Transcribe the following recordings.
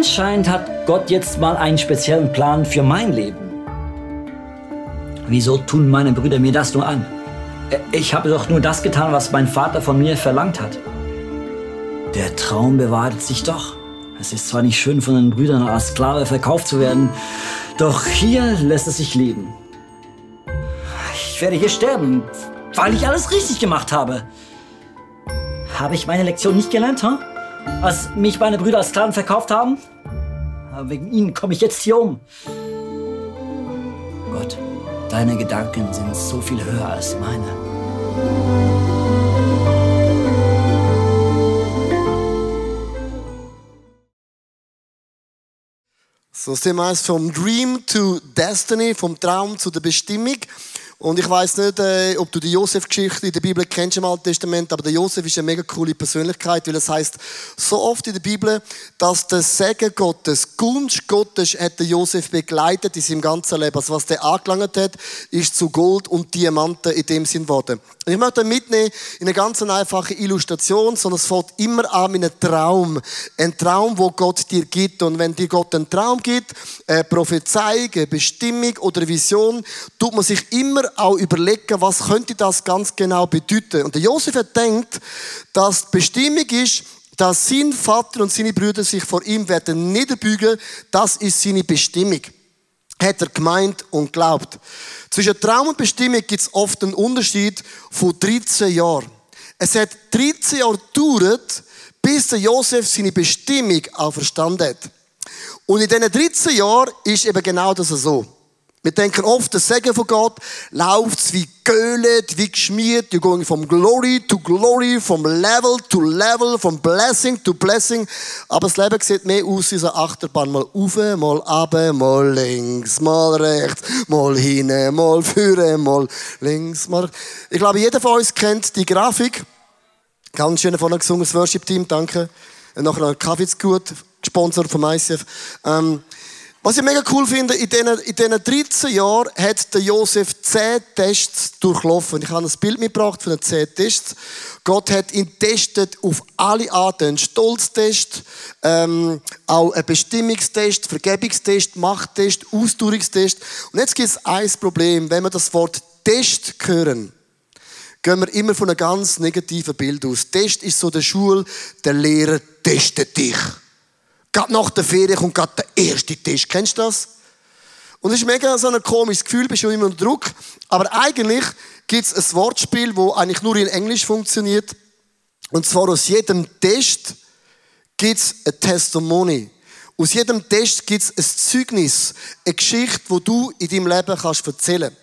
Anscheinend hat Gott jetzt mal einen speziellen Plan für mein Leben. Wieso tun meine Brüder mir das nur an? Ich habe doch nur das getan, was mein Vater von mir verlangt hat. Der Traum bewahrheitet sich doch. Es ist zwar nicht schön, von den Brüdern als Sklave verkauft zu werden, doch hier lässt es sich leben. Ich werde hier sterben, weil ich alles richtig gemacht habe. Habe ich meine Lektion nicht gelernt, huh? Als mich meine Brüder als Sklaven verkauft haben? Wegen ihnen komme ich jetzt hier um. Gott, deine Gedanken sind so viel höher als meine. So das Thema heißt vom Dream to Destiny, vom Traum zu der Bestimmung. Und ich weiß nicht, äh, ob du die Josef-Geschichte in der Bibel kennst im Alten Testament, aber der Josef ist eine mega coole Persönlichkeit, weil es heißt so oft in der Bibel, dass der Segen Gottes, Gunst Gottes hat der Josef begleitet in seinem ganzen Leben. Also was der angelangt hat, ist zu Gold und Diamanten in dem Sinn geworden. Und ich möchte mitnehmen in eine ganz einfache Illustration, sondern es fängt immer an mit einem Traum. Ein Traum, wo Gott dir gibt. Und wenn dir Gott einen Traum gibt, eine Prophezeiung, eine Bestimmung oder eine Vision, tut man sich immer auch überlegen, was könnte das ganz genau bedeuten. Und der Josef hat denkt, dass die Bestimmung ist, dass sein Vater und seine Brüder sich vor ihm werden niederbügen. Das ist seine Bestimmung. Hat er gemeint und glaubt. Zwischen Traum und Bestimmung gibt es oft einen Unterschied von 13 Jahren. Es hat 13 Jahre gedauert, bis der Josef seine Bestimmung auch verstanden hat. Und in diesen 13 Jahren ist eben genau das so. Wir denken oft, der Segen von Gott läuft wie geölt, wie geschmiert. You're going from glory to glory, from level to level, from blessing to blessing. Aber das Leben sieht mehr aus wie so Achterbahn. Mal rauf, mal ab, mal links, mal rechts, mal hinten, mal vorne, mal links, mal... Ich glaube, jeder von uns kennt die Grafik. Ganz schön von gesungen, das Worship-Team, danke. Und nachher noch Kaffee gut, gesponsert vom ICF. Ähm, was ich mega cool finde, in diesen, in diesen 13 Jahren hat der Josef 10 Tests durchlaufen. Ich habe ein Bild mitgebracht von den 10 Tests. Gott hat ihn testet auf alle Arten. Ein Stolztest, ähm, auch ein Bestimmungstest, Vergebungstest, Machttest, Ausdauerungstest. Und jetzt gibt es ein Problem. Wenn wir das Wort Test hören, gehen wir immer von einem ganz negativen Bild aus. Test ist so der Schule, der Lehrer testet dich. Gerade nach der Ferien kommt gerade der erste Tisch. Kennst du das? Und es ist mega so ein komisches Gefühl, bist du immer unter Druck. Aber eigentlich gibt es ein Wortspiel, das eigentlich nur in Englisch funktioniert. Und zwar aus jedem Test gibt es ein Testimony. Aus jedem Test gibt es ein Zeugnis, eine Geschichte, wo du in deinem Leben kannst erzählen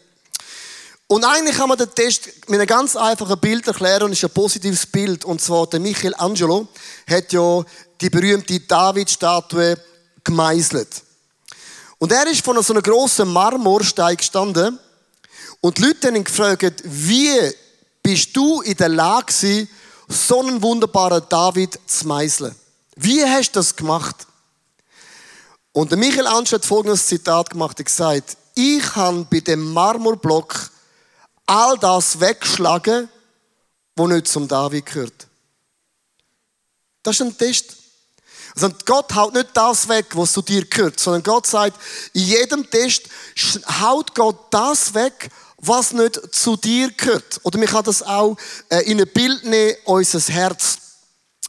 Und eigentlich kann man den Test mit einem ganz einfachen Bild erklären und ist ein positives Bild. Und zwar der Michelangelo hat ja die berühmte David-Statue gemeißelt. Und er ist von so einem grossen Marmorstein gestanden und die Leute haben ihn gefragt, wie bist du in der Lage so einen wunderbaren David zu meißeln? Wie hast du das gemacht? Und der Michelangelo hat folgendes Zitat gemacht, er gesagt, ich habe bei dem Marmorblock all das weggeschlagen, was nicht zum David gehört. Das ist ein Test. Also Gott haut nicht das weg, was zu dir gehört, sondern Gott sagt, in jedem Test haut Gott das weg, was nicht zu dir gehört. Oder man kann das auch äh, in ein Bild nehmen, unser Herz.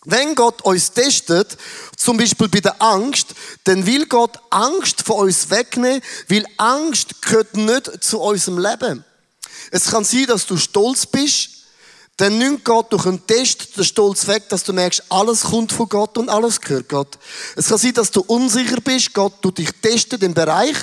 Wenn Gott uns testet, zum Beispiel bei der Angst, dann will Gott Angst von uns wegnehmen, weil Angst gehört nicht zu unserem Leben. Es kann sein, dass du stolz bist, dann nimmt Gott durch einen Test den Stolz weg, dass du merkst, alles kommt von Gott und alles gehört Gott. Es kann sein, dass du unsicher bist, Gott tut dich testen im Bereich.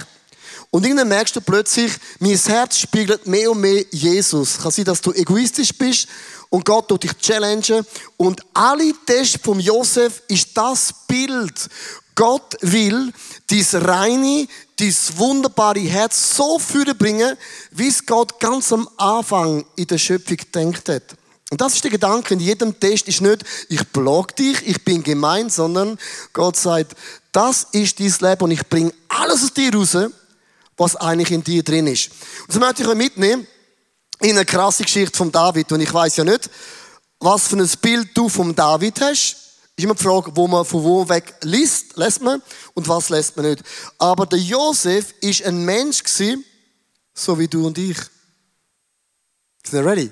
Und irgendwann merkst du plötzlich, mein Herz spiegelt mehr und mehr Jesus. Es kann sein, dass du egoistisch bist und Gott tut dich challengen. Und alle Tests vom Josef ist das Bild. Gott will dies reine, dies wunderbare Herz so bringen, wie es Gott ganz am Anfang in der Schöpfung denkt hat. Und das ist der Gedanke in jedem Test, ist nicht, ich blog dich, ich bin gemein, sondern Gott sagt, das ist dein Leben und ich bringe alles aus dir raus, was eigentlich in dir drin ist. Und so möchte ich euch mitnehmen in eine krasse Geschichte von David. Und ich weiß ja nicht, was für ein Bild du vom David hast. Ist immer die Frage, wo man von wo weg liest, lässt man und was lässt man nicht. Aber der Josef ist ein Mensch gewesen, so wie du und ich. Sind ready?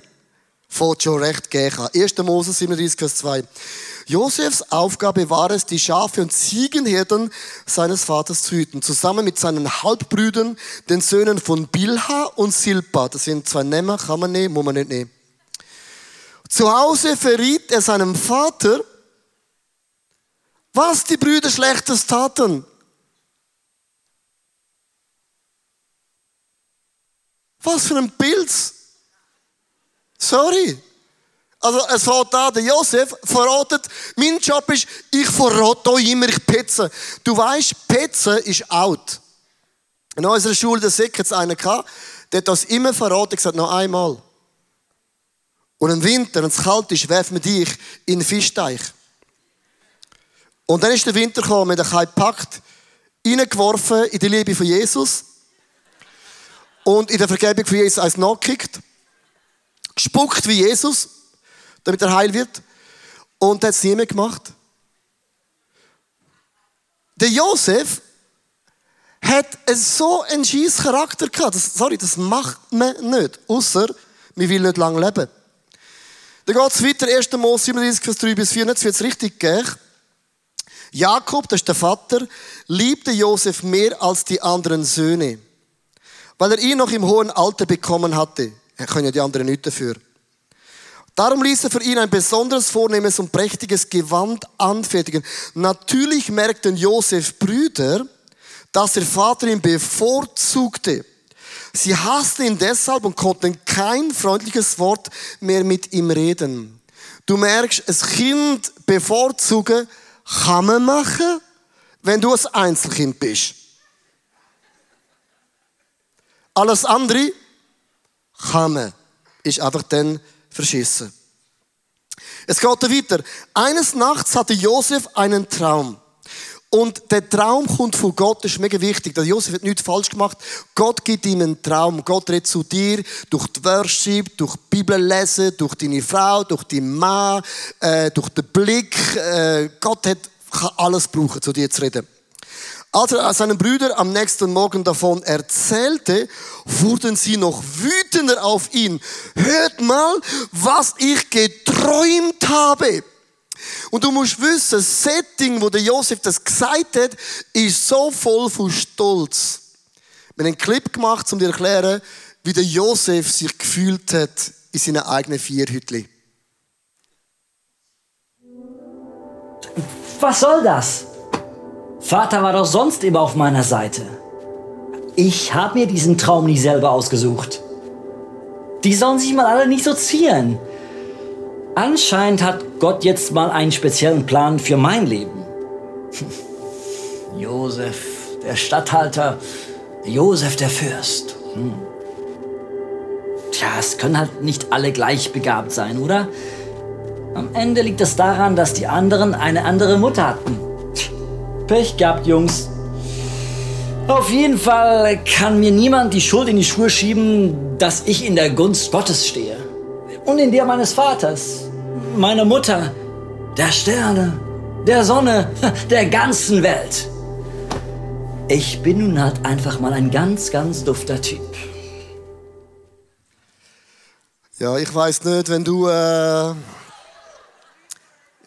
Fällt schon recht gehen 1. Mose 37, Vers 2. Josefs Aufgabe war es, die Schafe und Ziegenherden seines Vaters zu hüten, zusammen mit seinen Halbbrüdern, den Söhnen von Bilha und Silpa. Das sind zwei Namen, kann man nehmen, muss man nicht nehmen. Zu Hause verriet er seinem Vater, was die Brüder Schlechtes taten. Was für ein Pilz. Sorry. Also es fängt an, der Josef verratet, mein Job ist, ich verrate euch immer, ich petze. Du weißt, Petzen ist out. In unserer Schule, der Sick, hat es einen gehabt, der hat das immer verraten, gesagt, noch einmal. Und im Winter, wenn es kalt ist, werfen wir dich in den Fischteich. Und dann ist der Winter gekommen, wir haben gepackt, reingeworfen in die Liebe von Jesus und in der Vergebung von Jesus eins nachgekickt, gespuckt wie Jesus, damit er heil wird. Und hat es niemand gemacht. Der Josef hat so einen scheiß Charakter gehabt. Das, sorry, das macht man nicht. Außer, wir will nicht lange leben. Dann geht es weiter, 1. Mose 37, Vers 3 bis 4. Jetzt wird es richtig gehen. Jakob, das ist der Vater, liebte Josef mehr als die anderen Söhne, weil er ihn noch im hohen Alter bekommen hatte. Er können die anderen nicht dafür. Darum ließ er für ihn ein besonderes, vornehmes und prächtiges Gewand anfertigen. Natürlich merkten Josef Brüder, dass der Vater ihn bevorzugte. Sie hassten ihn deshalb und konnten kein freundliches Wort mehr mit ihm reden. Du merkst, ein Kind bevorzugen kann man machen, wenn du ein Einzelkind bist. Alles andere man. Ist einfach dann verschissen. Es geht weiter. Eines Nachts hatte Josef einen Traum. Und der Traum kommt von Gott, das ist mega wichtig. Der Josef hat nichts falsch gemacht. Gott gibt ihm einen Traum. Gott redet zu dir durch die Worship, durch die Bibel lesen, durch deine Frau, durch deinen Mann, äh, durch den Blick. Äh, Gott hat, kann alles brauchen, zu dir zu reden. Als er seinen Brüdern am nächsten Morgen davon erzählte, wurden sie noch wütender auf ihn. Hört mal, was ich geträumt habe. Und du musst wissen, das Setting, wo der Josef das gesagt hat, ist so voll von Stolz. Wir haben einen Clip gemacht, um dir zu erklären, wie der Josef sich gefühlt hat in seinen eigenen vier Hütli. Was soll das? Vater war doch sonst immer auf meiner Seite. Ich habe mir diesen Traum nie selber ausgesucht. Die sollen sich mal alle nicht so zieren. Anscheinend hat Gott jetzt mal einen speziellen Plan für mein Leben. Josef, der Statthalter, Josef, der Fürst. Hm. Tja, es können halt nicht alle gleich begabt sein, oder? Am Ende liegt es daran, dass die anderen eine andere Mutter hatten. Pech gehabt, Jungs. Auf jeden Fall kann mir niemand die Schuld in die Schuhe schieben, dass ich in der Gunst Gottes stehe. Und in der meines Vaters, meiner Mutter, der Sterne, der Sonne, der ganzen Welt. Ich bin nun halt einfach mal ein ganz, ganz dufter Typ. Ja, ich weiß nicht, wenn du äh,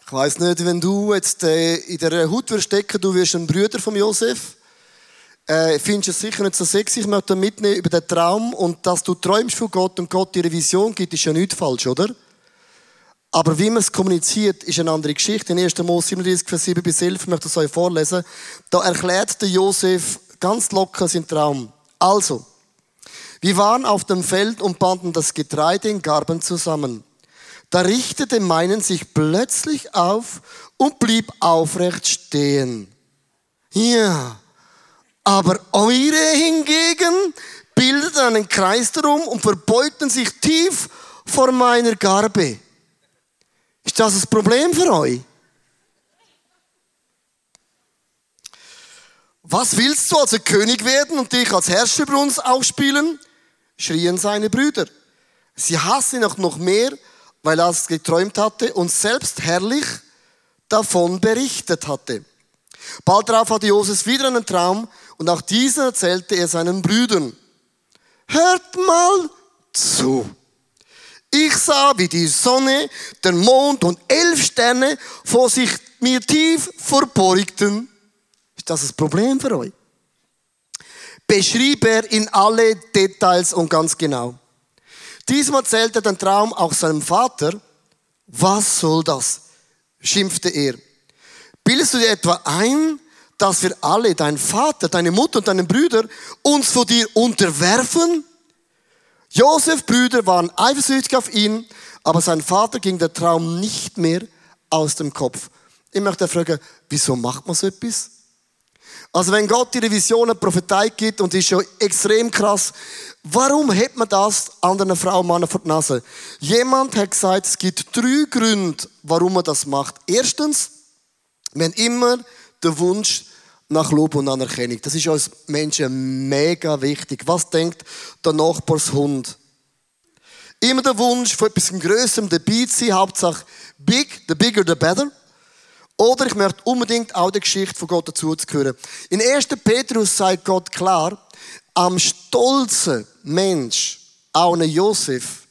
ich weiß nicht, wenn du jetzt äh, in der Haut wirst stecken, du wirst ein Bruder von Josef, äh, findest es sicher nicht so sexy. Ich möchte mitnehmen über den Traum und dass du träumst von Gott und Gott dir eine Vision gibt, ist ja nicht falsch, oder? Aber wie man es kommuniziert, ist eine andere Geschichte. In 1. Mose 37, Vers 7 bis 11, ich möchte es euch vorlesen. Da erklärt der Josef ganz locker seinen Traum. Also, wir waren auf dem Feld und banden das Getreide in Garben zusammen. Da richtete meinen sich plötzlich auf und blieb aufrecht stehen. Ja, aber eure hingegen bildeten einen Kreis darum und verbeugten sich tief vor meiner Garbe. Ist das das Problem für euch? Was willst du also König werden und dich als Herrscher über uns aufspielen? schrien seine Brüder. Sie hassen ihn auch noch mehr weil er es geträumt hatte und selbst herrlich davon berichtet hatte. Bald darauf hatte Josef wieder einen Traum und auch diesen erzählte er seinen Brüdern. Hört mal zu. Ich sah, wie die Sonne, der Mond und elf Sterne vor sich mir tief verbeugten. Ist das das Problem für euch? Beschrieb er in alle Details und ganz genau. Diesmal erzählte den Traum auch seinem Vater. Was soll das? schimpfte er. Bildest du dir etwa ein, dass wir alle, dein Vater, deine Mutter und deine Brüder, uns vor dir unterwerfen? Josef Brüder waren eifersüchtig auf ihn, aber sein Vater ging der Traum nicht mehr aus dem Kopf. Ich möchte fragen, wieso macht man so etwas? Also wenn Gott dir Vision, eine Prophetei gibt und die ist schon extrem krass, warum hat man das anderen Frauen und Männern vor die Nase? Jemand hat gesagt, es gibt drei Gründe, warum man das macht. Erstens, wir haben immer den Wunsch nach Lob und Anerkennung. Das ist uns Menschen mega wichtig. Was denkt der Nachbarshund? Immer der Wunsch, von etwas Größerem dabei zu sein, Hauptsache big, the bigger the better. Oder ich möchte unbedingt auch die Geschichte von Gott dazu zu hören. In 1. Petrus sagt Gott klar, am stolzen Mensch, auch Josef,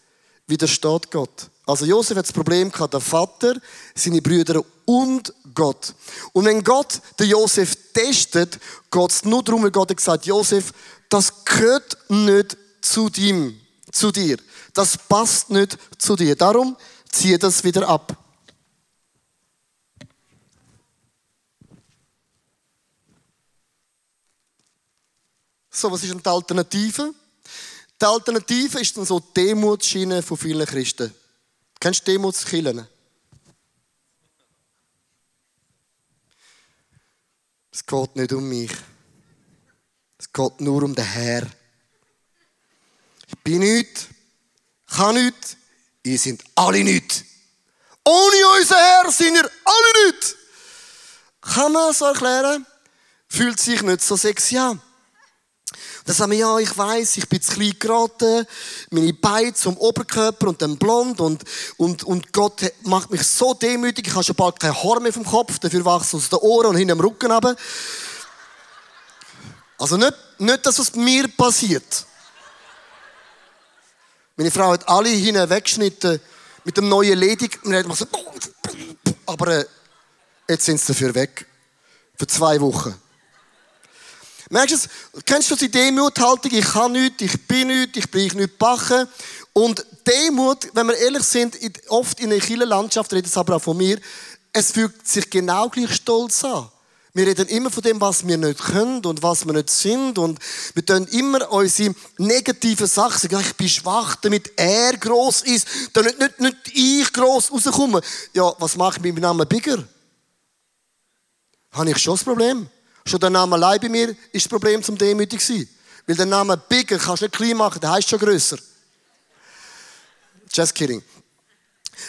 widersteht Gott. Also Josef hat das Problem gehabt, der Vater, seine Brüder und Gott. Und wenn Gott den Josef testet, geht es nur darum, weil Gott hat gesagt, Josef, das gehört nicht zu dir, zu dir. Das passt nicht zu dir. Darum ziehe das wieder ab. So, was ist denn die Alternative? Die Alternative ist dann so die Demutsschiene von vielen Christen. Kennst du Demutskillen? Es geht nicht um mich. Es geht nur um den Herr. Ich bin nichts, kann nichts, ihr seid alle nichts. Ohne unseren Herr sind ihr alle nichts. Kann man so erklären? Fühlt sich nicht so sexy an. Dann sagen wir, ja, ich weiß, ich bin zu klein geraten, meine Beine zum Oberkörper und dann blond und, und, und Gott macht mich so demütig, ich habe schon bald kein Haar mehr vom Kopf, dafür wachsen aus den Ohren und hinten am Rücken runter. Also nicht, nicht das, was mir passiert. Meine Frau hat alle hinten weggeschnitten mit dem neuen Ledig. Aber äh, jetzt sind sie dafür weg. Für zwei Wochen. Merkst du es? Kennst du die Demuthaltung? Ich kann nichts, ich bin nichts, ich bin nicht backen. Und Demut, wenn wir ehrlich sind, oft in der Kirchenlandschaft, redet es aber auch von mir, es fühlt sich genau gleich stolz an. Wir reden immer von dem, was wir nicht können und was wir nicht sind. Und wir tun immer unsere negativen Sachen sagen. Ich bin schwach, damit er groß ist, damit nicht, nicht, ich groß rauskomme. Ja, was mache ich mit meinem Namen Bigger? Habe ich schon das Problem? Schon der Name allein bei mir ist das Problem zum Demütig sein. Weil der Name Bigger kannst du nicht klein machen, der heißt schon grösser. Just kidding.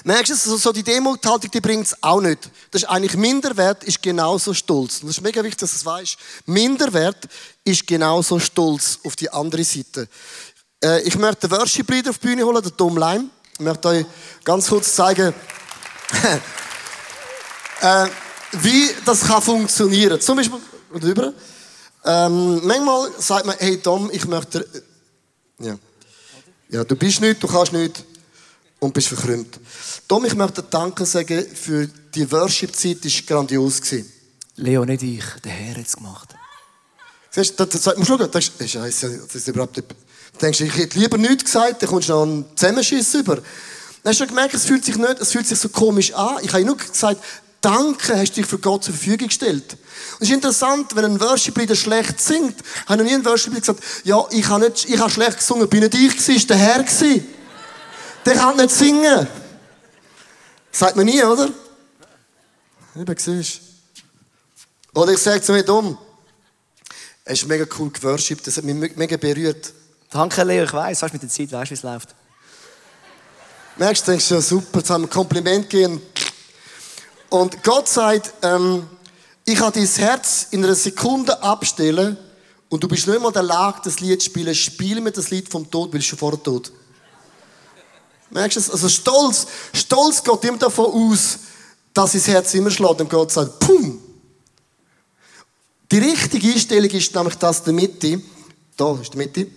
Merkst du, so die Demuthaltung, die bringt es auch nicht. Das ist eigentlich Minderwert, ist genauso stolz. Und das ist mega wichtig, dass du es weißt. Minderwert ist genauso stolz auf die andere Seite. Äh, ich möchte den Worship auf die Bühne holen, den Tom Leim. Ich möchte euch ganz kurz zeigen, äh, wie das kann funktionieren. Zum Beispiel, rüber. Ähm, manchmal sagt man, hey Tom, ich möchte. Ja. ja, du bist nicht, du kannst nicht und bist verkrümmt. Tom, ich möchte Danke sagen für die Worship-Zeit, die war grandios. Leo, nicht ich, der Herr hat es gemacht. Siehst du, da, da, musst schauen, das ist, Scheiße, das ist überhaupt nicht. Du denkst, ich hätte lieber nichts gesagt, dann kommst du noch einen Zusammenschiss über. Dann hast du gemerkt, es fühlt sich nicht, es fühlt sich so komisch an. Ich habe nur gesagt, Danke, hast du dich für Gott zur Verfügung gestellt. Und es ist interessant, wenn ein Worship-Leader schlecht singt, hat noch nie ein Worship-Leader gesagt, ja, ich habe, nicht, ich habe schlecht gesungen, bin nicht ich gewesen, ist der Herr gewesen. Der kann nicht singen. Sagt man nie, oder? Eben, siehst Oder ich sage zu mir dumm, es ist mega cool geworshipped, das hat mich mega berührt. Danke, Leo, ich weiss, weißt mit der Zeit, weißt wie es läuft. Merkst du, denkst du, ja super, jetzt haben wir ein Kompliment gegeben. Und Gott sagt, ähm, ich kann dein Herz in einer Sekunde abstellen und du bist nicht mal in der Lage, das Lied zu spielen. Spiel mir das Lied vom Tod, weil du schon vorher tot. Merkst du das? Also Stolz, Stolz geht immer davon aus, dass sein Herz immer schlägt und Gott sagt, pum. Die richtige Einstellung ist nämlich das der Mitte. Da ist die Mitte.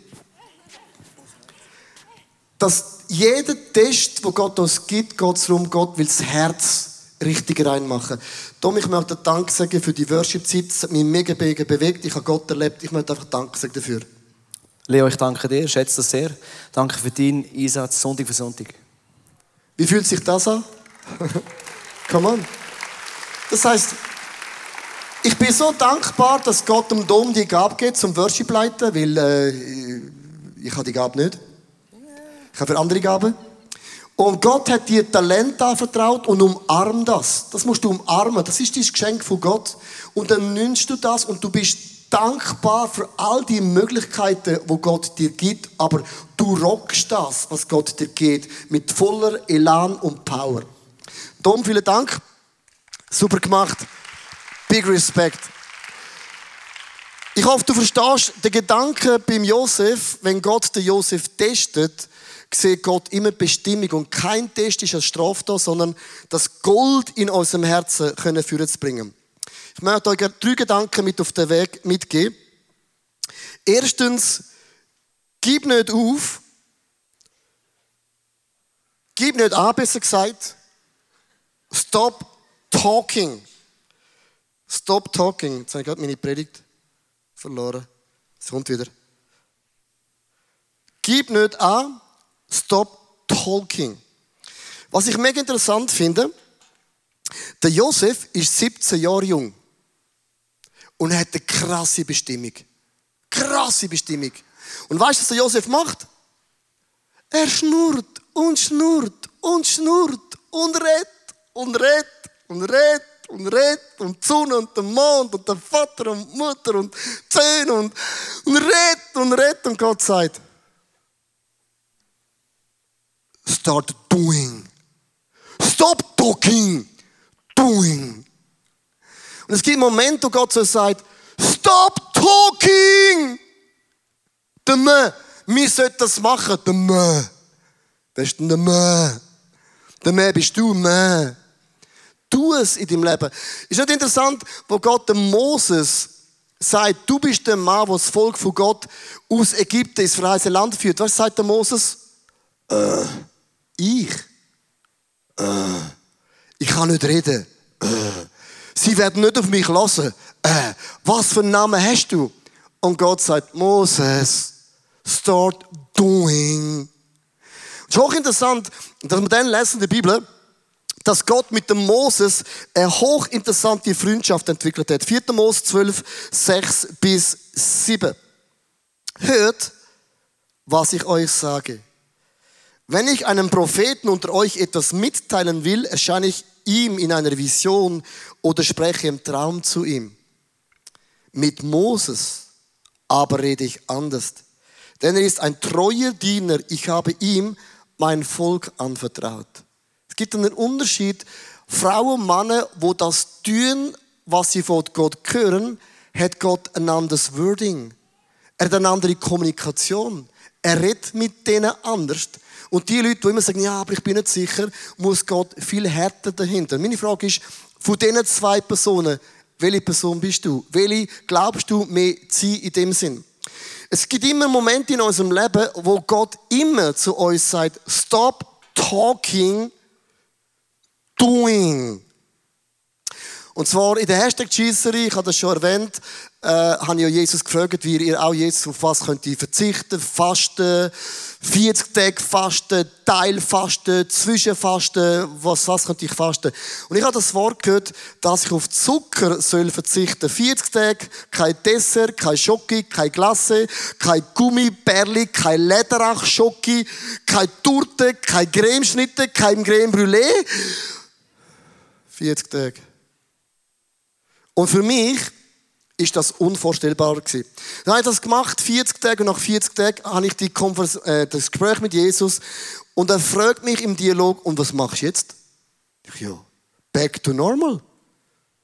Dass jeder Test, wo Gott uns gibt, geht es darum, Gott will das Herz richtig reinmachen. Tom, ich möchte Dank sagen für die Worship-Zeit. Es hat mich mega, mega bewegt. Ich habe Gott erlebt. Ich möchte einfach Dank sagen dafür. Leo, ich danke dir, schätze das sehr. Danke für deinen Einsatz Sonntag für Sonntag. Wie fühlt sich das an? Come on. Das heißt, ich bin so dankbar, dass Gott dem Dom die Gabe gibt zum Worship leiten, weil äh, ich habe die Gabe nicht. Ich habe andere Gaben. Und Gott hat dir Talent anvertraut und umarm das. Das musst du umarmen. Das ist dein Geschenk von Gott. Und dann nimmst du das und du bist dankbar für all die Möglichkeiten, wo Gott dir gibt. Aber du rockst das, was Gott dir gibt, mit voller Elan und Power. Tom, vielen Dank. Super gemacht. Big Respect. Ich hoffe, du verstehst den Gedanken beim Josef, wenn Gott den Josef testet, sieht Gott immer Bestimmung. Und kein Test ist als Strafe da, sondern das Gold in unserem Herzen können führen zu bringen. Ich möchte euch drei Gedanken mit auf den Weg mitgeben. Erstens, gib nicht auf. Gib nicht an, besser gesagt. Stop talking. Stop talking. Jetzt habe ich gerade meine Predigt verloren. Es kommt wieder. Gib nicht an. Stop talking. Was ich mega interessant finde, der Josef ist 17 Jahre jung und er hat eine krasse Bestimmung. Krasse Bestimmung. Und weißt du, was der Josef macht? Er schnurrt und schnurrt und schnurrt und redet und redet und redet und redet und die Sonne und der Mond und der Vater und die Mutter und Zähne und, und redet und redet und Gott sagt, start doing. Stop talking. Doing. Und es gibt Momente, wo Gott so sagt, stop talking. Der Mann, wir sollten das machen. Der Mann. Wer ist denn der Mann? Der Mann bist du, Mann. Tu es in deinem Leben. Ist nicht interessant, wo Gott dem Moses sagt, du bist der Mann, der das Volk von Gott aus Ägypten ins freie Land führt. Was sagt der Moses? Äh. Ich? Äh, ich kann nicht reden. Äh, sie werden nicht auf mich lassen. Äh, was für einen Namen hast du? Und Gott sagt, Moses, start doing. Es ist hochinteressant, dass wir dann lesen in der Bibel, dass Gott mit dem Moses eine hochinteressante Freundschaft entwickelt hat. 4. Mose 12, 6 bis 7. Hört, was ich euch sage. Wenn ich einem Propheten unter euch etwas mitteilen will, erscheine ich ihm in einer Vision oder spreche im Traum zu ihm. Mit Moses aber rede ich anders. Denn er ist ein treuer Diener. Ich habe ihm mein Volk anvertraut. Es gibt einen Unterschied. Frauen und Männer, wo das tun, was sie von Gott hören, hat Gott ein anderes Wording. Er hat eine andere Kommunikation. Er redet mit denen anders. Und die Leute, die immer sagen, ja, aber ich bin nicht sicher, muss Gott viel härter dahinter. Meine Frage ist, von diesen zwei Personen, welche Person bist du? Welche glaubst du mehr sie in dem Sinn? Es gibt immer Momente in unserem Leben, wo Gott immer zu uns sagt, stop talking, doing. Und zwar in der Hashtag-Cheeserie, ich habe das schon erwähnt, äh, habe ich ja Jesus gefragt, wie ihr auch Jesus auf was könnt ihr verzichten, fasten, 40 Tage fasten, Teilfasten, Zwischenfasten, was, was könnt ich fasten? Und ich habe das Wort gehört, dass ich auf Zucker soll verzichten. 40 Tage, kein Dessert, kein Schoki, kein Glasse, kein Gummibärli, kein Lederach Schoki, kein Torte, kein Cremeschnitte, kein Creme Brûlée. 40 Tage. Und für mich ist das unvorstellbar gewesen. Dann habe ich das gemacht, 40 Tage, und nach 40 Tagen habe ich die äh, das Gespräch mit Jesus und er fragt mich im Dialog, und was machst du jetzt? Ich, ja, back to normal.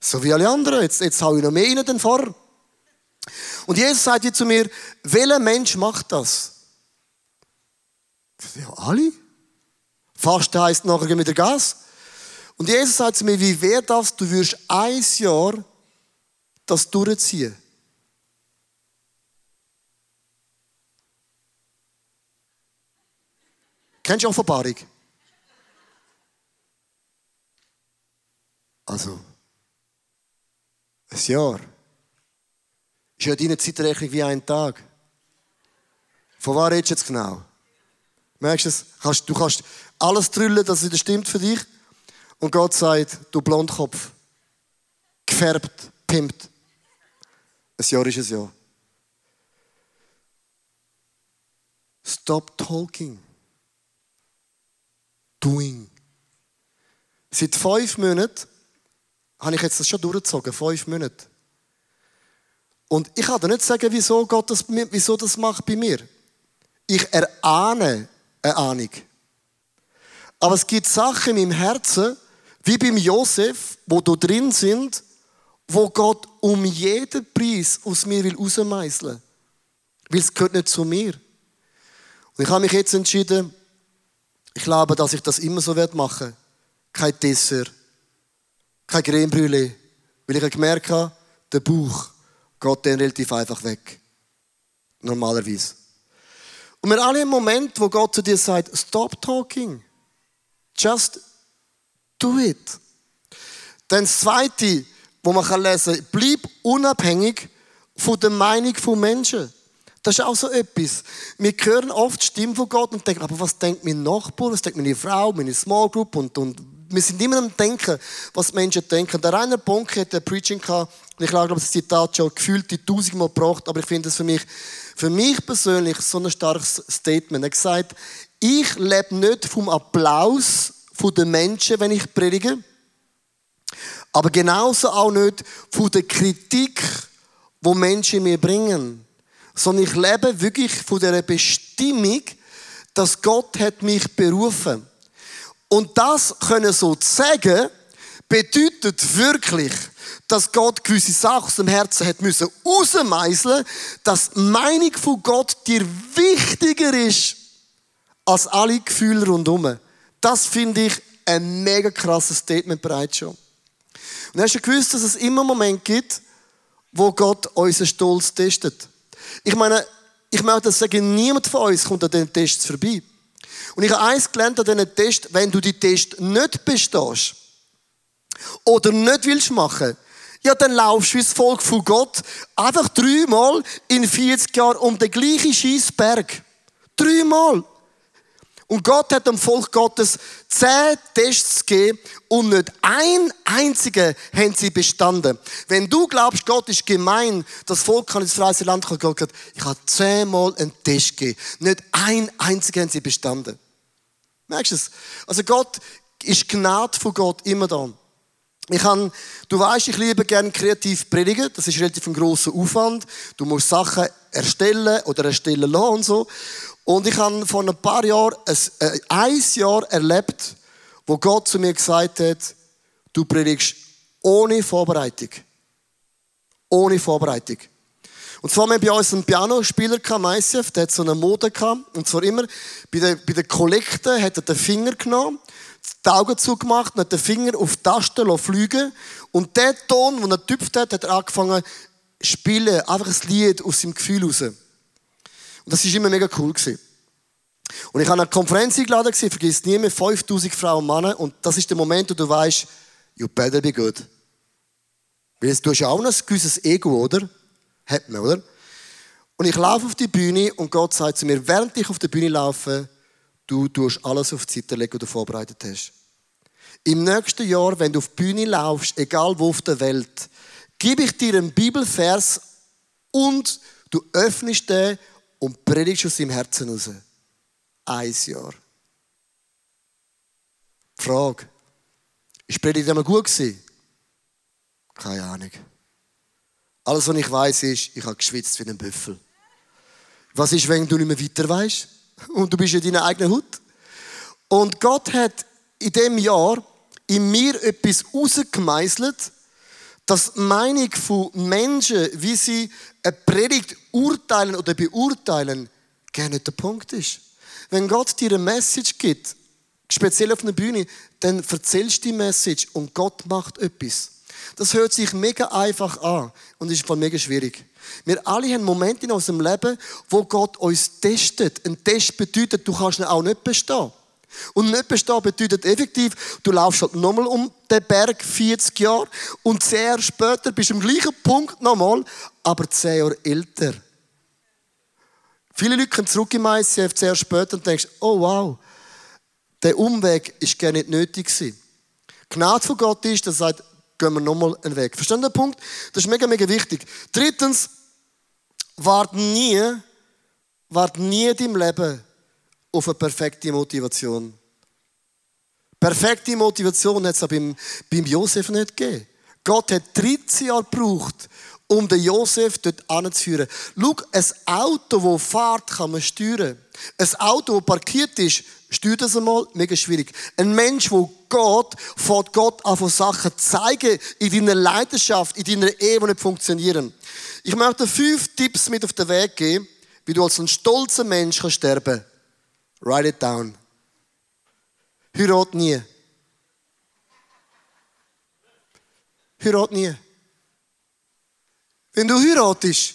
So wie alle anderen. Jetzt, jetzt habe ich noch mehr rein den vor. Und Jesus sagt jetzt zu mir, welcher Mensch macht das? Ja, alle. Fasten heisst nachher wieder Gas. Und Jesus sagt zu mir, wie wäre das, du würdest ein Jahr das durchziehen? Kennst du Offenbarung? Also, ein Jahr ist ja deine Zeitrechnung wie ein Tag. Von wann redest du jetzt genau? Merkst du es? Du kannst alles drüllen, dass es stimmt für dich. Und Gott sagt, du Blondkopf, gefärbt, pimpt. Ein Jahr ist ein Jahr. Stop talking. Doing. Seit fünf Monaten habe ich jetzt das schon durchgezogen. Fünf Monate. Und ich kann dir nicht sagen, wieso Gott das, wieso das macht bei mir. Ich erahne eine Ahnung. Aber es gibt Sachen in meinem Herzen, wie beim Josef, wo da drin sind, wo Gott um jeden Preis aus mir will rausmeißeln. Weil es gehört nicht zu mir. Und ich habe mich jetzt entschieden, ich glaube, dass ich das immer so machen werde. Kein Dessert, kein Creme Brûlée, weil ich gemerkt habe, der Bauch geht dann relativ einfach weg. Normalerweise. Und wir alle im Moment, wo Gott zu dir sagt, stop talking. Just do it. Dann das Zweite, wo man kann lesen kann, bleib unabhängig von der Meinung von Menschen. Das ist auch so etwas. Wir hören oft die Stimme von Gott und denken, aber was denkt mein Nachbar, was denkt meine Frau, meine Small Group und, und wir sind immer am Denken, was Menschen denken. Der Rainer Bonke hat ein Preaching gehabt, und ich glaube, das Zitat schon gefühlt die tausendmal gebracht, aber ich finde es für mich, für mich persönlich so ein starkes Statement. Er hat gesagt, ich lebe nicht vom Applaus der Menschen, wenn ich predige, aber genauso auch nicht von der Kritik, wo Menschen mir bringen, sondern ich lebe wirklich von der Bestimmung, dass Gott hat mich berufen. Und das können so sagen, bedeutet wirklich, dass Gott gewisse Sachen aus dem Herzen hat müssen rausmeißeln, dass die Meinung von Gott dir wichtiger ist als alle Gefühle rundherum. Das finde ich ein mega krasses Statement bereits schon. Und hast du gewusst, dass es immer einen Moment gibt, wo Gott unseren Stolz testet? Ich meine, ich möchte das sagen, niemand von uns kommt an den Tests vorbei. Und ich habe eins gelernt an diesen Test, wenn du die Test nicht bestehst oder nicht willst machen, ja, dann laufst du ins Volk von Gott einfach dreimal in 40 Jahren um den gleichen Schießberg. Dreimal. Und Gott hat dem Volk Gottes zehn Tests gegeben und nicht ein einziger haben sie bestanden. Wenn du glaubst, Gott ist gemein, das Volk kann ins freie Land kommen, Gott gesagt, ich habe zehnmal einen Test gegeben. Nicht ein einziger haben sie bestanden. Merkst du es? Also Gott ist Gnade von Gott immer da. Ich kann, du weißt, ich liebe gerne kreativ predigen. Das ist relativ ein grosser Aufwand. Du musst Sachen erstellen oder erstellen lassen und so. Und ich habe vor ein paar Jahren ein, äh, ein Jahr erlebt, wo Gott zu mir gesagt hat, du predigst ohne Vorbereitung. Ohne Vorbereitung. Und zwar haben wir bei uns einen Pianospieler ICF, der hat so eine Mode gehabt. Und zwar immer, bei der, bei der Kollekte hat er den Finger genommen, die Augen zugemacht und hat den Finger auf die Taste fliegen Und der Ton, den er getüpft hat, hat er angefangen zu spielen. Einfach ein Lied aus seinem Gefühl raus. Und das war immer mega cool. Gewesen. Und ich habe eine Konferenz eingeladen, vergiss nie mehr, 5000 Frauen und Männer. Und das ist der Moment, wo du weißt, you better be good. Weil du hast ja auch noch ein gewisses Ego, oder? Hat man, oder? Und ich laufe auf die Bühne und Gott sagt zu mir, während ich auf der Bühne laufe, du tust alles auf die Seite legen, was du vorbereitet hast. Im nächsten Jahr, wenn du auf die Bühne laufst, egal wo auf der Welt, gebe ich dir einen Bibelvers und du öffnest den und predigst aus deinem Herzen raus. Ein Jahr. Frage. Ist Predigt immer gut gewesen? Keine Ahnung. Alles, was ich weiß, ist, ich habe geschwitzt wie ein Büffel. Was ist, wenn du nicht mehr weiter weißt und du bist in deiner eigenen Hut? Und Gott hat in dem Jahr in mir etwas rausgemeißelt, dass die Meinung von Menschen, wie sie eine Predigt urteilen oder beurteilen, gar nicht der Punkt ist. Wenn Gott dir eine Message gibt, speziell auf einer Bühne, dann erzählst du die Message und Gott macht etwas. Das hört sich mega einfach an und ist voll mega schwierig. Wir alle haben Momente in unserem Leben, wo Gott uns testet. Ein Test bedeutet, du kannst ihn auch nicht bestehen. Und nicht bestehen bedeutet effektiv, du laufst halt nochmal um den Berg 40 Jahre und zehn Jahre später bist du am gleichen Punkt nochmal, aber zehn Jahre älter. Viele Leute kommen zurück im ICF zehn Jahre später und denken, oh wow, der Umweg ist gar nicht nötig gewesen. Gnade von Gott ist, dass er sagt, gehen wir nochmal einen Weg. Verstehen den Punkt? Das ist mega, mega wichtig. Drittens, wart nie, wart nie in deinem Leben auf eine perfekte Motivation. Perfekte Motivation hat es beim, beim Josef nicht gegeben. Gott hat 13 Jahre gebraucht, um den Josef dort anzuführen. Schau, ein Auto, das fährt, kann man steuern. Ein Auto, das parkiert ist, steuert das einmal, mega schwierig. Ein Mensch, wo Gott, fährt Gott an von Sachen zeigen in deiner Leidenschaft, in deiner Ehe, die nicht funktionieren. Ich möchte fünf Tipps mit auf den Weg geben, wie du als ein stolzer Mensch kannst sterben Write it down. Heirat nie. Heirat nie. Wenn du heiratest,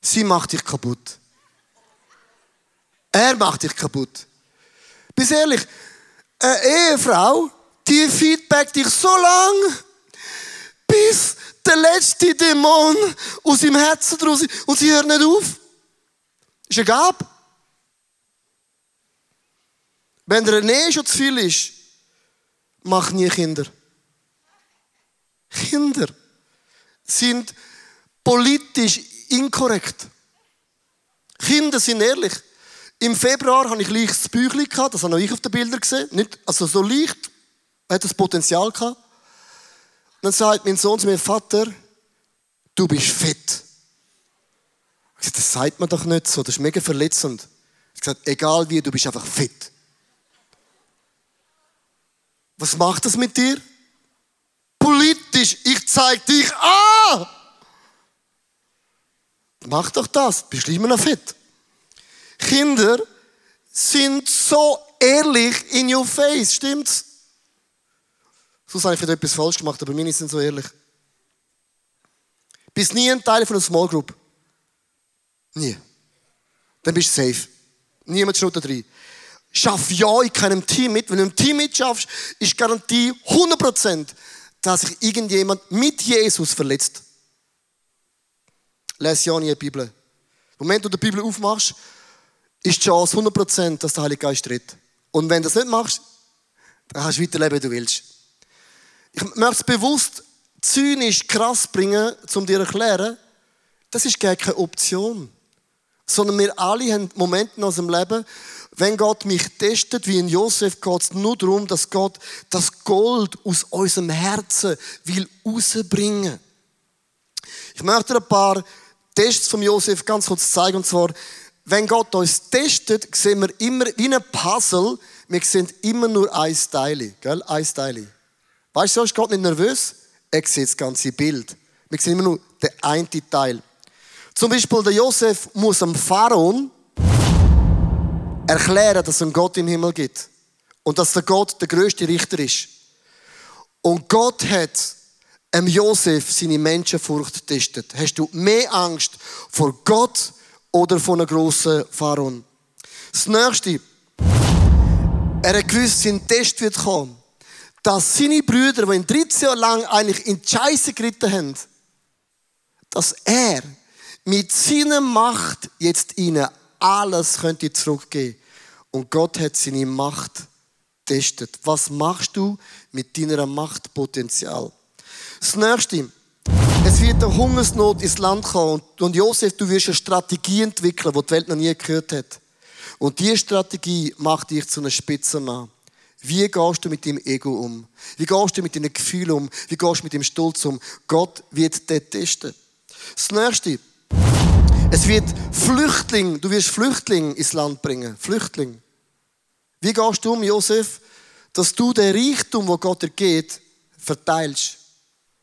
sie macht dich kaputt. Er macht dich kaputt. Bis ehrlich, eine Ehefrau, die feedback dich so lang, bis der letzte Dämon aus ihrem Herzen draus ist und sie hört nicht auf. Ist eine Gabe. Wenn der Nähe schon zu viel ist, mach nie Kinder. Kinder sind politisch inkorrekt. Kinder sind ehrlich. Im Februar hatte ich leichtes Büchlein gehabt, das habe ich auf den Bildern gesehen. Nicht, also so leicht, hat das Potenzial gehabt. Dann sagt mein Sohn zu mir, Vater, du bist fett. Ich sage, das sagt man doch nicht so, das ist mega verletzend. Ich gesagt, egal wie, du bist einfach fett. Was macht das mit dir? Politisch, ich zeig dich an. Mach doch das, bist du immer noch fit. Kinder sind so ehrlich in your face, stimmt's? So habe ich vielleicht etwas falsch gemacht, aber meine sind so ehrlich. Bist nie ein Teil von einer Small Group. Nie. Dann bist du safe. Niemand schaut da drin. Schaff ja in keinem Team mit. Wenn du im Team mitschaffst, ist Garantie 100%, dass sich irgendjemand mit Jesus verletzt. Lass ja nie die Bibel. Im Moment, wo du die Bibel aufmachst, ist die Chance 100%, dass der Heilige Geist tritt. Und wenn du das nicht machst, dann kannst du weiterleben, wie du willst. Ich möchte es bewusst zynisch krass bringen, um dir zu erklären, das ist gar keine Option. Sondern wir alle haben Momente in unserem Leben, wenn Gott mich testet, wie in Josef, geht es nur darum, dass Gott das Gold aus unserem Herzen will rausbringen. Ich möchte ein paar Tests von Josef ganz kurz zeigen. Und zwar, wenn Gott uns testet, sehen wir immer wie ein Puzzle, wir sehen immer nur ein Teil. Gell? Ein Teil. Weißt du, ist Gott nicht nervös? Er sieht das ganze Bild. Wir sehen immer nur den einen Teil. Zum Beispiel der Josef muss am Pharaon erklären, dass es einen Gott im Himmel gibt. Und dass der Gott der größte Richter ist. Und Gott hat einem Josef seine Menschenfurcht testet. Hast du mehr Angst vor Gott oder vor einem grossen Pharaon? Das nächste. Er hat gewusst, sein Test wird kommen. Dass seine Brüder, die ihn 13 Jahre lang eigentlich in die Scheiße geritten haben, dass er mit seiner Macht jetzt ihnen alles könnte zurückgeben. Und Gott hat seine Macht testet. Was machst du mit deiner Machtpotenzial? Das nächste. Es wird eine Hungersnot ins Land kommen. Und Josef, du wirst eine Strategie entwickeln, die die Welt noch nie gehört hat. Und diese Strategie macht dich zu einem Spitzenmann. Wie gehst du mit deinem Ego um? Wie gehst du mit deinen Gefühlen um? Wie gehst du mit dem Stolz um? Gott wird das testen. Das nächste. Es wird Flüchtling, du wirst Flüchtling ins Land bringen. Flüchtling. Wie gehst du um, Josef, dass du den Reichtum, wo Gott dir geht, verteilst?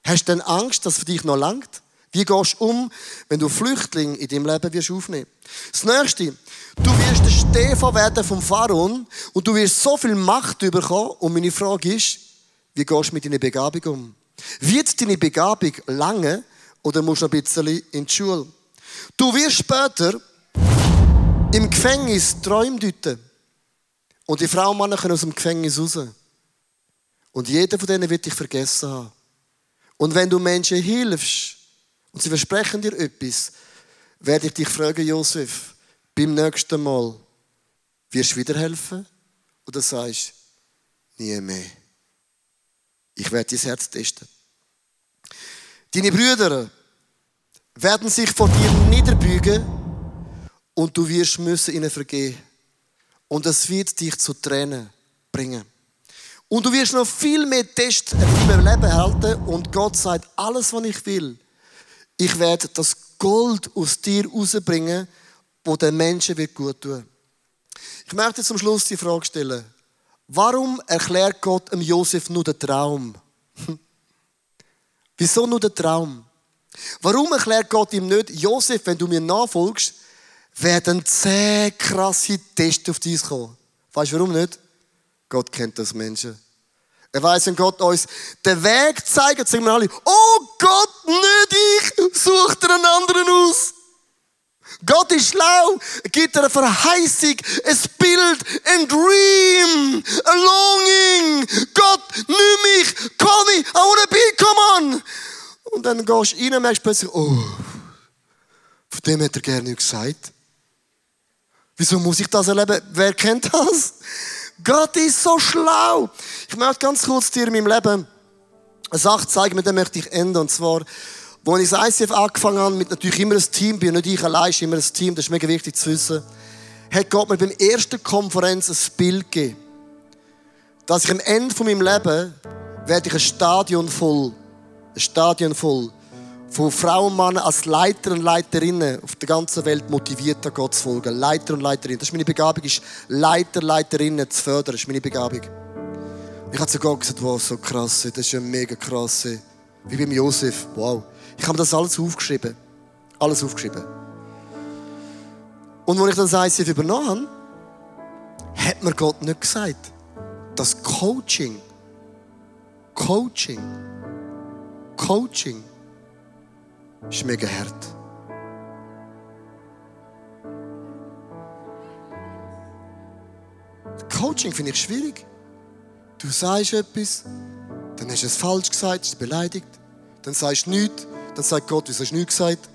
Hast du denn Angst, dass es für dich noch langt? Wie gehst du um, wenn du Flüchtling in deinem Leben wirst aufnehmen? Das nächste, du wirst der Stefan werden vom Pharaon und du wirst so viel Macht bekommen. Und meine Frage ist, wie gehst du mit deiner Begabung um? Wird deine Begabung lange oder musst du noch ein bisschen in die Schule? Du wirst später im Gefängnis Träume deuten. Und die Frauen und Männer können aus dem Gefängnis raus. Und jeder von denen wird dich vergessen haben. Und wenn du Menschen hilfst und sie versprechen dir etwas, werde ich dich fragen, Josef, beim nächsten Mal, wirst du wieder helfen? Oder sagst du, nie mehr? Ich werde dein Herz testen. Deine Brüder werden sich vor dir niederbügen und du wirst müssen ihnen vergehen. Und das wird dich zu Tränen bringen. Und du wirst noch viel mehr Tests in deinem Leben halten und Gott sagt, alles, was ich will, ich werde das Gold aus dir rausbringen, wo den Menschen wird gut tun. Ich möchte zum Schluss die Frage stellen. Warum erklärt Gott dem Josef nur den Traum? Wieso nur den Traum? Warum erklärt Gott ihm nicht, Josef, wenn du mir nachfolgst, werden zehn krasse Tests auf dich kommen? Weißt du warum nicht? Gott kennt das Menschen. Er weiß, wenn Gott uns den Weg zeigt, sagen wir alle, oh Gott, nicht ich, such dir einen anderen aus. Gott ist schlau, gibt dir eine Verheißung, ein Bild, ein Dream, a Longing. Gott, nimm mich, call me, I wanna be, come on. Und dann gehst du rein und merkst plötzlich, oh, von dem hat er gerne nichts gesagt. Wieso muss ich das erleben? Wer kennt das? Gott ist so schlau. Ich möchte ganz kurz dir in meinem Leben eine Sache zeigen, mit der möchte ich enden. Und zwar, als ich das ICF angefangen habe, mit natürlich immer ein Team, bin nicht ich allein, immer ein Team, das ist mega wichtig zu wissen, hat Gott mir beim ersten Konferenz ein Bild gegeben, dass ich am Ende von meinem Leben werde ich ein Stadion voll, ein Stadion voll von Frauen und Männern als Leiter und Leiterinnen auf der ganzen Welt motiviert, Gott zu folgen. Leiter und Leiterinnen. Das ist meine Begabung, ist Leiter, Leiterinnen zu fördern. Das ist meine Begabung. Ich habe zu Gott gesagt, wow, so krass, das ist ja mega krass. Wie beim Josef, wow. Ich habe das alles aufgeschrieben. Alles aufgeschrieben. Und als ich dann das ICF übernommen habe, hat mir Gott nicht gesagt, dass Coaching, Coaching, Coaching, ist mega hart. Coaching finde ich schwierig. Du sagst etwas, dann hast du es falsch gesagt, bist beleidigt. Dann sagst du nichts, dann sagt Gott, wieso hast du nichts gesagt?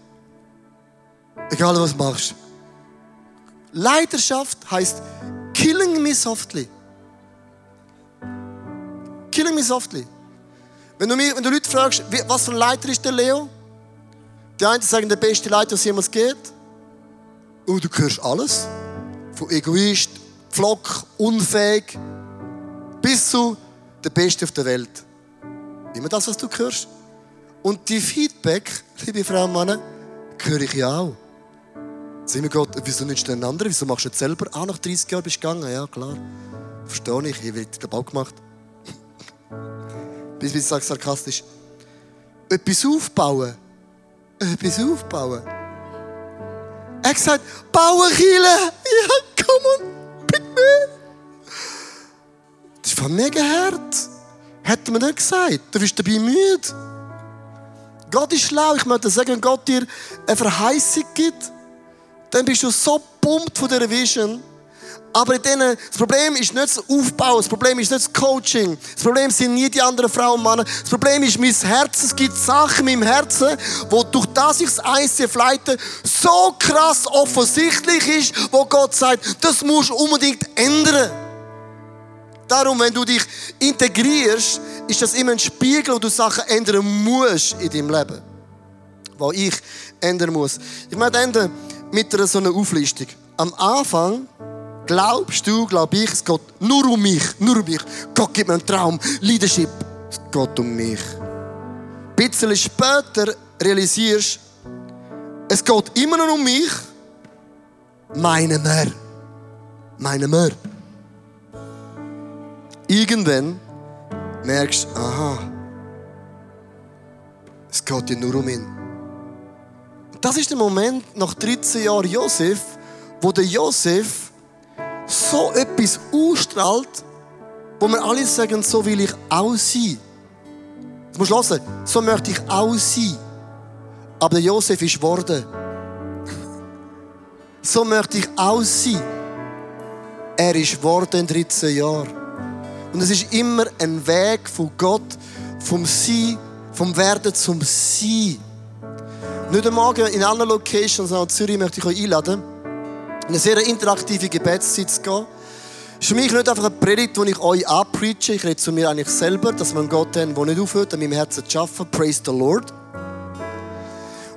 Egal was du machst. Leidenschaft heißt killing me softly. Killing me softly. Wenn du, mir, wenn du Leute fragst, was für ein Leiter ist der Leo? Die einen sagen, der beste Leiter, was jemals geht. Und du hörst alles. Von Egoist, Pflock, unfähig, bis zu der Beste auf der Welt. Immer das, was du hörst. Und die Feedback, liebe Frauen und Männer, höre ich ja auch. Sag mir Gott, wieso nicht den anderen? Wieso machst du das selber? Ah, nach 30 Jahren bist du gegangen. Ja, klar. Verstehe ich. Ich werde den Bau gemacht. Bis ich sage sarkastisch. Etwas aufbauen etwas aufbauen. Er hat gesagt, bauen Kille. Ja, komm on, bitte. Das ist von mega hart. Hätte man nicht gesagt. Du bist dabei müde. Gott ist schlau. Ich möchte sagen, wenn Gott dir eine Verheißung gibt, dann bist du so pumpt von dieser Vision, aber in denen, das Problem ist nicht das Aufbauen, das Problem ist nicht das Coaching, das Problem sind nie die anderen Frauen und Männer, das Problem ist mein Herz. Es gibt Sachen in meinem Herzen, wo durch das ich das ICF leite, so krass offensichtlich ist, wo Gott sagt, das musst du unbedingt ändern. Darum, wenn du dich integrierst, ist das immer ein Spiegel, wo du Sachen ändern musst in deinem Leben. Was ich ändern muss. Ich möchte enden mit einer so einer Auflistung. Am Anfang Glaubst du, glaub ich, es geht nur um mich, nur um mich. Gott gibt mir einen Traum, Leadership. Es geht um mich. Ein bisschen später realisierst es geht immer noch um mich. Meine mehr. Meine mehr. Irgendwann merkst du, aha, es geht ja nur um ihn. Das ist der Moment nach 13 Jahren Josef, wo der Josef so etwas ausstrahlt, wo wir alle sagen, so will ich auch sein. Du musst hören, so möchte ich auch sein. Aber der Josef ist geworden. So möchte ich auch sein. Er ist geworden in 13 Jahren. Und es ist immer ein Weg von Gott, vom Sein, vom Werden zum Sein. Und heute Morgen in anderen Locations, auch in Zürich, möchte ich euch einladen, in eine sehr interaktive Gebetszeit zu gehen. Es ist für mich nicht einfach eine Predigt, die ich euch anpreache. Ich rede zu mir eigentlich selber, dass einen Gott haben, der nicht aufhört, an meinem Herzen zu arbeiten. Praise the Lord.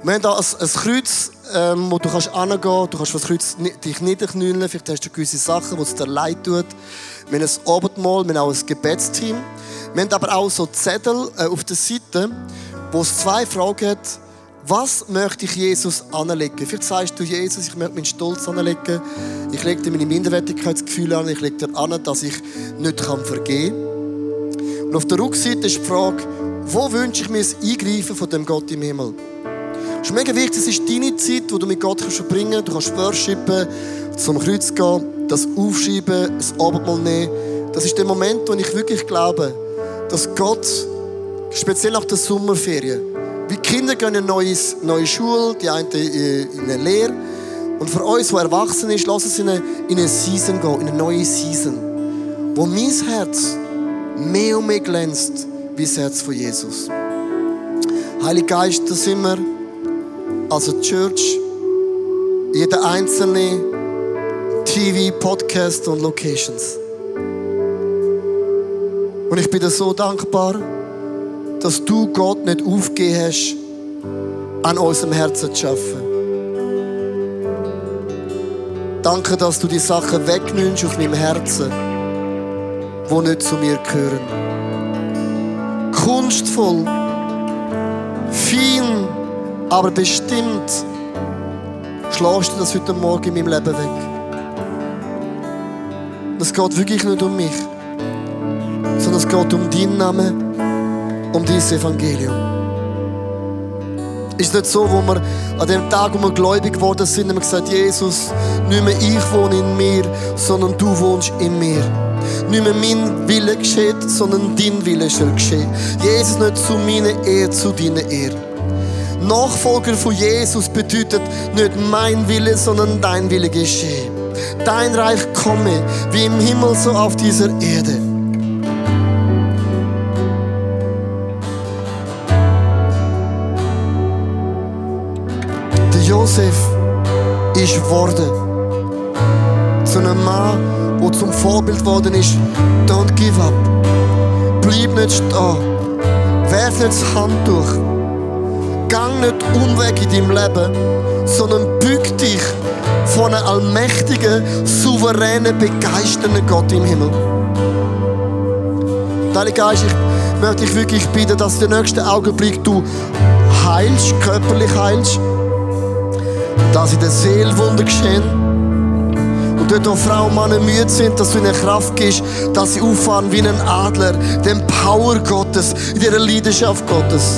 Und wir haben hier ein, ein Kreuz, ähm, wo du kannst hingehen. Du kannst das Kreuz dich niederknüllen. Vielleicht hast du gewisse Sachen, die es dir leid tut. Wir haben ein Abendmahl, wir haben auch ein Gebetsteam. Wir haben aber auch so Zettel äh, auf der Seite, wo es zwei Fragen hat. Was möchte ich Jesus anlegen? Vielleicht sagst du, Jesus, ich möchte meinen Stolz anlegen. Ich lege dir meine Minderwertigkeitsgefühle an. Ich lege dir an, dass ich nicht vergehen kann. Und auf der Rückseite ist die Frage, wo wünsche ich mir das Eingreifen von dem Gott im Himmel? Es ist mega wichtig, es ist deine Zeit, die du mit Gott verbringen kannst. Du kannst worshipen, zum Kreuz gehen, das aufschreiben, das Abendmahl nehmen. Das ist der Moment, wo ich wirklich glaube, dass Gott, speziell nach der Sommerferien, wie Kinder gehen in eine neue, Schule, die einen in eine Lehre. Und für uns, die erwachsen ist, lass uns in eine, in eine Season gehen, in eine neue Season, wo mein Herz mehr und mehr glänzt wie das Herz von Jesus. Heiliger Geist, da sind wir also Church, jeder einzelne TV, Podcast und Locations. Und ich bin dir so dankbar, dass du Gott nicht aufgegeben hast, an unserem Herzen zu arbeiten. Danke, dass du die Sachen wegnimmst aus meinem Herzen, die nicht zu mir gehören. Kunstvoll, fein, aber bestimmt schlägst du das heute Morgen in meinem Leben weg. Es geht wirklich nicht um mich, sondern es geht um deinen Namen, um dieses Evangelium. Ist nicht so, wo wir an dem Tag, wo wir gläubig geworden sind, haben wir gesagt, Jesus, nicht mehr ich wohne in mir, sondern du wohnst in mir. Nicht mehr mein Wille geschieht, sondern dein Wille soll geschehen. Jesus nicht zu meiner Ehre, zu deiner Ehre. Nachfolger von Jesus bedeutet nicht mein Wille, sondern dein Wille geschehe. Dein Reich komme, wie im Himmel so auf dieser Erde. Josef ist geworden zu einem Mann, der zum Vorbild geworden ist. Don't give up. Bleib nicht stehen. Werf nicht das Handtuch. Gang nicht Umweg in deinem Leben, sondern bück dich von einem allmächtigen, souveränen, begeisternden Gott im Himmel. Heiliger Geist, ich möchte dich wirklich bitten, dass in den nächsten Augenblick du heilst, körperlich heilst, dass in der Seele Wunder geschehen. Und dort, wo Frauen und Männer müde sind, dass du ihnen Kraft gibst, dass sie auffahren wie ein Adler, den Power Gottes, in ihrer Leidenschaft Gottes.